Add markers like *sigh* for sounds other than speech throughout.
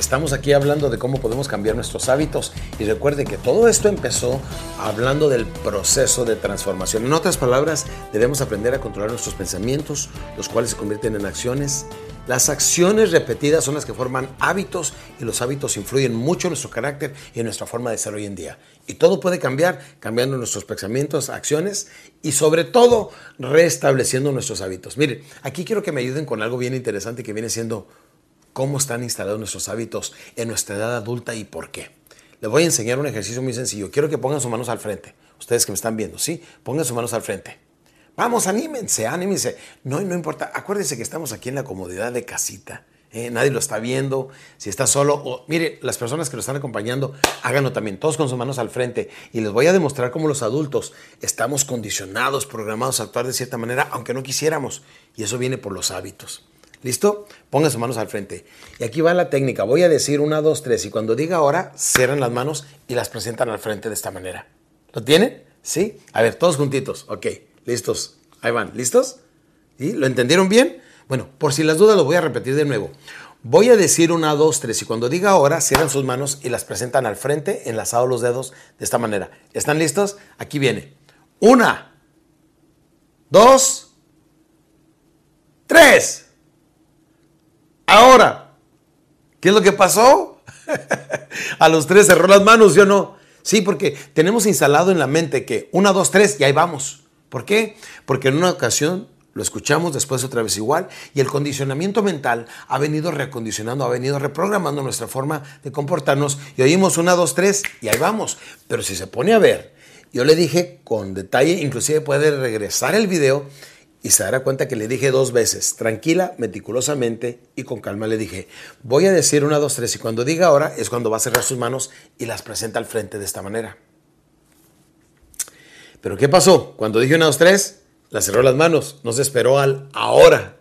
estamos aquí hablando de cómo podemos cambiar nuestros hábitos y recuerde que todo esto empezó hablando del proceso de transformación. En otras palabras, debemos aprender a controlar nuestros pensamientos, los cuales se convierten en acciones. Las acciones repetidas son las que forman hábitos y los hábitos influyen mucho en nuestro carácter y en nuestra forma de ser hoy en día. Y todo puede cambiar cambiando nuestros pensamientos, acciones y sobre todo restableciendo nuestros hábitos. Miren, aquí quiero que me ayuden con algo bien interesante que viene siendo cómo están instalados nuestros hábitos en nuestra edad adulta y por qué. Les voy a enseñar un ejercicio muy sencillo. Quiero que pongan sus manos al frente. Ustedes que me están viendo, ¿sí? Pongan sus manos al frente. Vamos, anímense, anímense. No, no importa. Acuérdense que estamos aquí en la comodidad de casita. ¿eh? Nadie lo está viendo. Si está solo, o, mire, las personas que lo están acompañando, háganlo también, todos con sus manos al frente. Y les voy a demostrar cómo los adultos estamos condicionados, programados a actuar de cierta manera, aunque no quisiéramos. Y eso viene por los hábitos. ¿Listo? Pongan sus manos al frente. Y aquí va la técnica. Voy a decir una, dos, tres. Y cuando diga ahora, cierran las manos y las presentan al frente de esta manera. ¿Lo tienen? ¿Sí? A ver, todos juntitos. Ok, listos. Ahí van. ¿Listos? ¿Sí? ¿Lo entendieron bien? Bueno, por si las dudas lo voy a repetir de nuevo. Voy a decir una, dos, tres. Y cuando diga ahora, cierran sus manos y las presentan al frente, enlazados los dedos de esta manera. ¿Están listos? Aquí viene. Una, dos, tres. Ahora, ¿qué es lo que pasó? *laughs* a los tres cerró las manos, ¿sí o no? Sí, porque tenemos instalado en la mente que una, dos, tres y ahí vamos. ¿Por qué? Porque en una ocasión lo escuchamos, después otra vez igual, y el condicionamiento mental ha venido recondicionando, ha venido reprogramando nuestra forma de comportarnos y oímos una, dos, tres y ahí vamos. Pero si se pone a ver, yo le dije con detalle, inclusive puede regresar el video y se dará cuenta que le dije dos veces, tranquila, meticulosamente y con calma le dije, voy a decir una, dos, tres y cuando diga ahora es cuando va a cerrar sus manos y las presenta al frente de esta manera. Pero ¿qué pasó? Cuando dije una, dos, tres, la cerró las manos, no se esperó al ahora.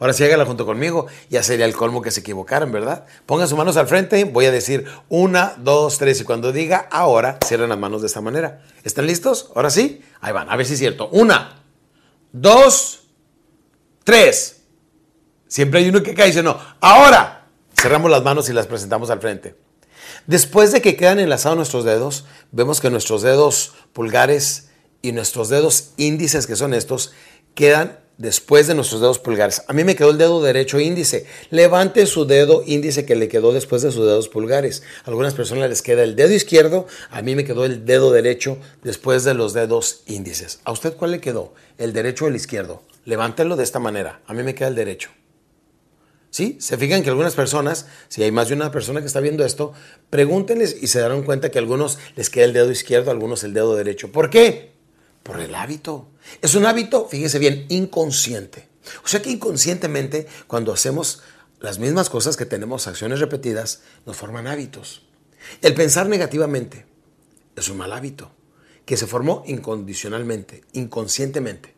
Ahora sí hágala junto conmigo, ya sería el colmo que se equivocaran, ¿verdad? Pongan sus manos al frente, voy a decir una, dos, tres y cuando diga ahora, cierren las manos de esta manera. ¿Están listos? Ahora sí, ahí van, a ver si es cierto. Una, dos, tres. Siempre hay uno que cae y dice no. Ahora cerramos las manos y las presentamos al frente. Después de que quedan enlazados nuestros dedos, vemos que nuestros dedos pulgares y nuestros dedos índices, que son estos, quedan después de nuestros dedos pulgares. A mí me quedó el dedo derecho índice. Levante su dedo índice que le quedó después de sus dedos pulgares. A algunas personas les queda el dedo izquierdo, a mí me quedó el dedo derecho después de los dedos índices. ¿A usted cuál le quedó? ¿El derecho o el izquierdo? Levántelo de esta manera. A mí me queda el derecho. ¿Sí? Se fijan que algunas personas, si hay más de una persona que está viendo esto, pregúntenles y se darán cuenta que a algunos les queda el dedo izquierdo, a algunos el dedo derecho. ¿Por qué? Por el hábito. Es un hábito, fíjese bien, inconsciente. O sea que inconscientemente, cuando hacemos las mismas cosas que tenemos acciones repetidas, nos forman hábitos. El pensar negativamente es un mal hábito. que se formó incondicionalmente, inconscientemente.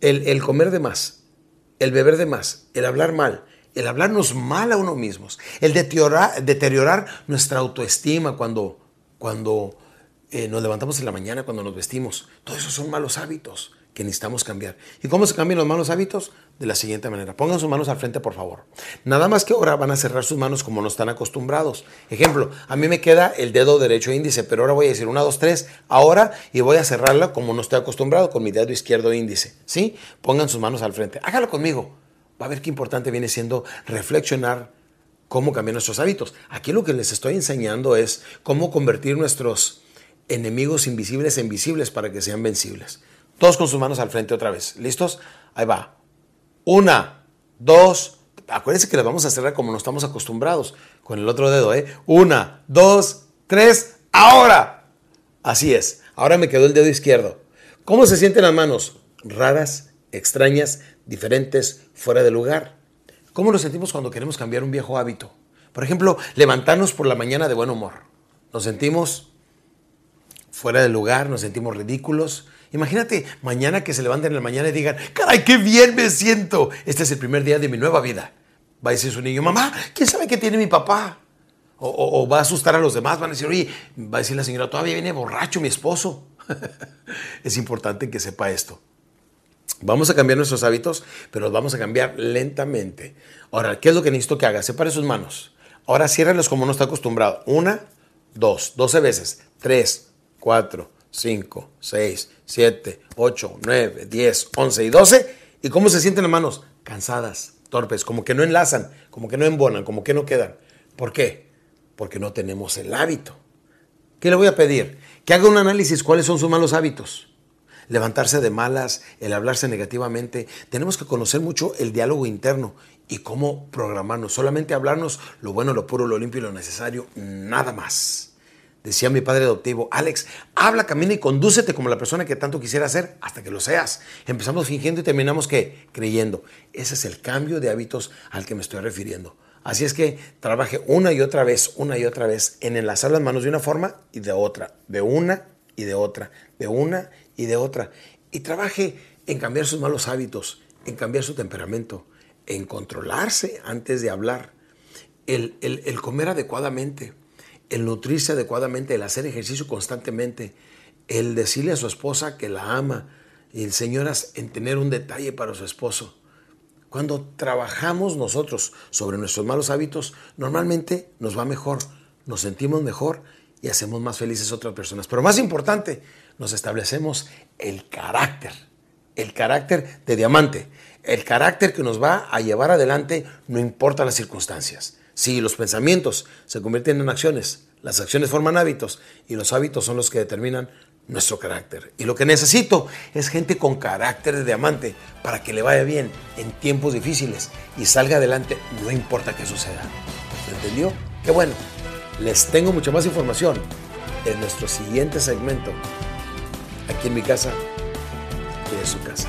El, el comer de más, el beber de más, el hablar mal, el hablarnos mal a uno mismos, el deteriorar, deteriorar nuestra autoestima cuando, cuando eh, nos levantamos en la mañana, cuando nos vestimos. Todos esos son malos hábitos que necesitamos cambiar. ¿Y cómo se cambian los malos hábitos? De la siguiente manera. Pongan sus manos al frente, por favor. Nada más que ahora van a cerrar sus manos como no están acostumbrados. Ejemplo, a mí me queda el dedo derecho índice, pero ahora voy a decir 1, 2, 3, ahora, y voy a cerrarla como no estoy acostumbrado, con mi dedo izquierdo índice. ¿Sí? Pongan sus manos al frente. Hágalo conmigo. Va a ver qué importante viene siendo reflexionar cómo cambiar nuestros hábitos. Aquí lo que les estoy enseñando es cómo convertir nuestros enemigos invisibles en visibles para que sean vencibles. Todos con sus manos al frente otra vez. ¿Listos? Ahí va. Una, dos. Acuérdense que le vamos a cerrar como no estamos acostumbrados. Con el otro dedo, ¿eh? Una, dos, tres. ¡Ahora! Así es. Ahora me quedó el dedo izquierdo. ¿Cómo se sienten las manos? Raras, extrañas, diferentes, fuera de lugar. ¿Cómo nos sentimos cuando queremos cambiar un viejo hábito? Por ejemplo, levantarnos por la mañana de buen humor. Nos sentimos fuera de lugar, nos sentimos ridículos. Imagínate mañana que se levanten en la mañana y digan, caray, qué bien me siento. Este es el primer día de mi nueva vida. Va a decir su niño, mamá, ¿quién sabe qué tiene mi papá? O, va a asustar a los demás, van a decir, oye, va a decir la señora, todavía viene borracho mi esposo. *laughs* es importante que sepa esto. Vamos a cambiar nuestros hábitos, pero los vamos a cambiar lentamente. Ahora, ¿qué es lo que necesito que haga? Separe sus manos. Ahora ciérralos como no está acostumbrado. Una, dos, doce veces. Tres, 4, 5, 6, 7, 8, 9, 10, 11 y 12. ¿Y cómo se sienten las manos? Cansadas, torpes, como que no enlazan, como que no embonan, como que no quedan. ¿Por qué? Porque no tenemos el hábito. ¿Qué le voy a pedir? Que haga un análisis cuáles son sus malos hábitos. Levantarse de malas, el hablarse negativamente. Tenemos que conocer mucho el diálogo interno y cómo programarnos. Solamente hablarnos lo bueno, lo puro, lo limpio y lo necesario, nada más. Decía mi padre adoptivo, Alex, habla, camina y condúcete como la persona que tanto quisiera ser hasta que lo seas. Empezamos fingiendo y terminamos que creyendo. Ese es el cambio de hábitos al que me estoy refiriendo. Así es que trabaje una y otra vez, una y otra vez en enlazar las manos de una forma y de otra, de una y de otra, de una y de otra. Y trabaje en cambiar sus malos hábitos, en cambiar su temperamento, en controlarse antes de hablar, el, el comer adecuadamente el nutrirse adecuadamente, el hacer ejercicio constantemente, el decirle a su esposa que la ama y el señoras en tener un detalle para su esposo. Cuando trabajamos nosotros sobre nuestros malos hábitos, normalmente nos va mejor, nos sentimos mejor y hacemos más felices a otras personas. Pero más importante, nos establecemos el carácter, el carácter de diamante, el carácter que nos va a llevar adelante no importa las circunstancias. Si los pensamientos se convierten en acciones, las acciones forman hábitos y los hábitos son los que determinan nuestro carácter. Y lo que necesito es gente con carácter de diamante para que le vaya bien en tiempos difíciles y salga adelante, no importa qué suceda. ¿Me entendió? Qué bueno. Les tengo mucha más información en nuestro siguiente segmento, aquí en mi casa y en su casa.